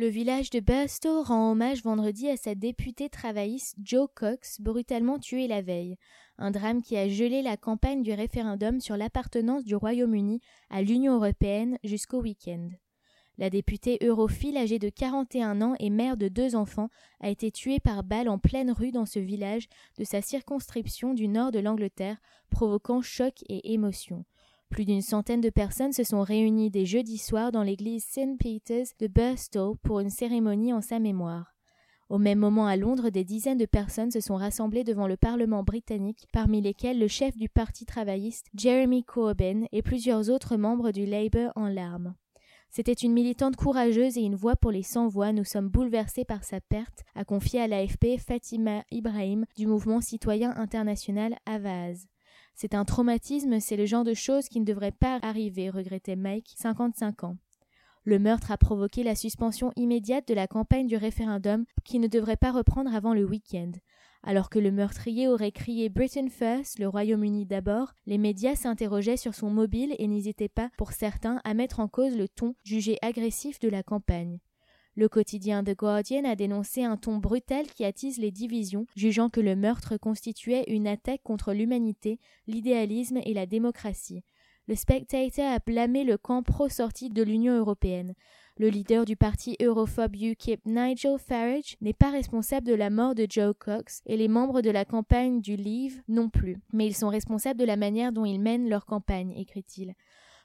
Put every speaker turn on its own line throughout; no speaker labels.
Le village de Burstow rend hommage vendredi à sa députée travailliste Joe Cox, brutalement tuée la veille. Un drame qui a gelé la campagne du référendum sur l'appartenance du Royaume-Uni à l'Union européenne jusqu'au week-end. La députée europhile âgée de 41 ans et mère de deux enfants a été tuée par balle en pleine rue dans ce village de sa circonscription du nord de l'Angleterre, provoquant choc et émotion. Plus d'une centaine de personnes se sont réunies dès jeudi soir dans l'église St. Peter's de Burstow pour une cérémonie en sa mémoire. Au même moment à Londres, des dizaines de personnes se sont rassemblées devant le Parlement britannique, parmi lesquelles le chef du Parti travailliste Jeremy Corbyn et plusieurs autres membres du Labour en larmes. C'était une militante courageuse et une voix pour les sans-voix. Nous sommes bouleversés par sa perte, a confié à l'AFP Fatima Ibrahim du mouvement citoyen international Avaz. C'est un traumatisme, c'est le genre de choses qui ne devrait pas arriver, regrettait Mike, 55 ans. Le meurtre a provoqué la suspension immédiate de la campagne du référendum qui ne devrait pas reprendre avant le week-end. Alors que le meurtrier aurait crié Britain First, le Royaume-Uni d'abord, les médias s'interrogeaient sur son mobile et n'hésitaient pas, pour certains, à mettre en cause le ton jugé agressif de la campagne. Le quotidien The Guardian a dénoncé un ton brutal qui attise les divisions, jugeant que le meurtre constituait une attaque contre l'humanité, l'idéalisme et la démocratie. Le Spectator a blâmé le camp pro-sortie de l'Union européenne. Le leader du parti europhobe UKIP, Nigel Farage, n'est pas responsable de la mort de Joe Cox et les membres de la campagne du Leave non plus. Mais ils sont responsables de la manière dont ils mènent leur campagne, écrit-il.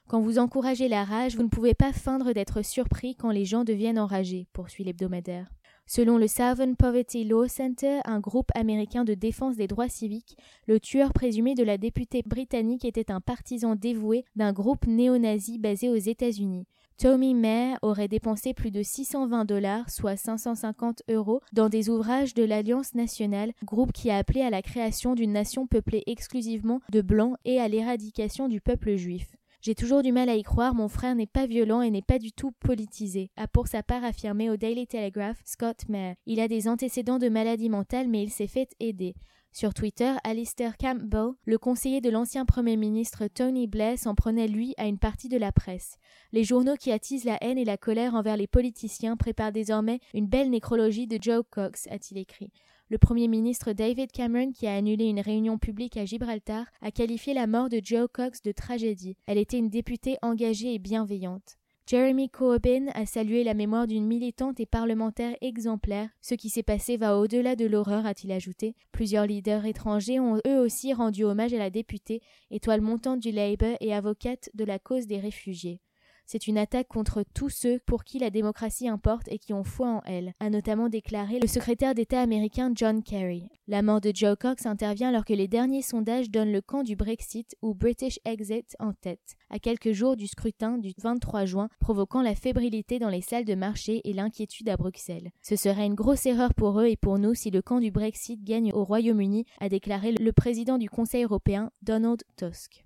Quand vous encouragez la rage, vous ne pouvez pas feindre d'être surpris quand les gens deviennent enragés, poursuit l'hebdomadaire. Selon le Southern Poverty Law Center, un groupe américain de défense des droits civiques, le tueur présumé de la députée britannique était un partisan dévoué d'un groupe néo-nazi basé aux États-Unis. Tommy Mayer aurait dépensé plus de 620 dollars, soit 550 euros, dans des ouvrages de l'Alliance nationale, groupe qui a appelé à la création d'une nation peuplée exclusivement de blancs et à l'éradication du peuple juif. J'ai toujours du mal à y croire, mon frère n'est pas violent et n'est pas du tout politisé, a pour sa part affirmé au Daily Telegraph Scott Mayer. Il a des antécédents de maladie mentale, mais il s'est fait aider. Sur Twitter, Alistair Campbell, le conseiller de l'ancien Premier ministre Tony Blair, s'en prenait lui à une partie de la presse. Les journaux qui attisent la haine et la colère envers les politiciens préparent désormais une belle nécrologie de Joe Cox, a-t-il écrit. Le Premier ministre David Cameron, qui a annulé une réunion publique à Gibraltar, a qualifié la mort de Joe Cox de tragédie. Elle était une députée engagée et bienveillante. Jeremy Corbyn a salué la mémoire d'une militante et parlementaire exemplaire. Ce qui s'est passé va au-delà de l'horreur, a-t-il ajouté. Plusieurs leaders étrangers ont eux aussi rendu hommage à la députée, étoile montante du Labour et avocate de la cause des réfugiés. C'est une attaque contre tous ceux pour qui la démocratie importe et qui ont foi en elle, a notamment déclaré le secrétaire d'État américain John Kerry. La mort de Joe Cox intervient alors que les derniers sondages donnent le camp du Brexit ou British Exit en tête, à quelques jours du scrutin du 23 juin, provoquant la fébrilité dans les salles de marché et l'inquiétude à Bruxelles. Ce serait une grosse erreur pour eux et pour nous si le camp du Brexit gagne au Royaume-Uni, a déclaré le président du Conseil européen Donald Tusk.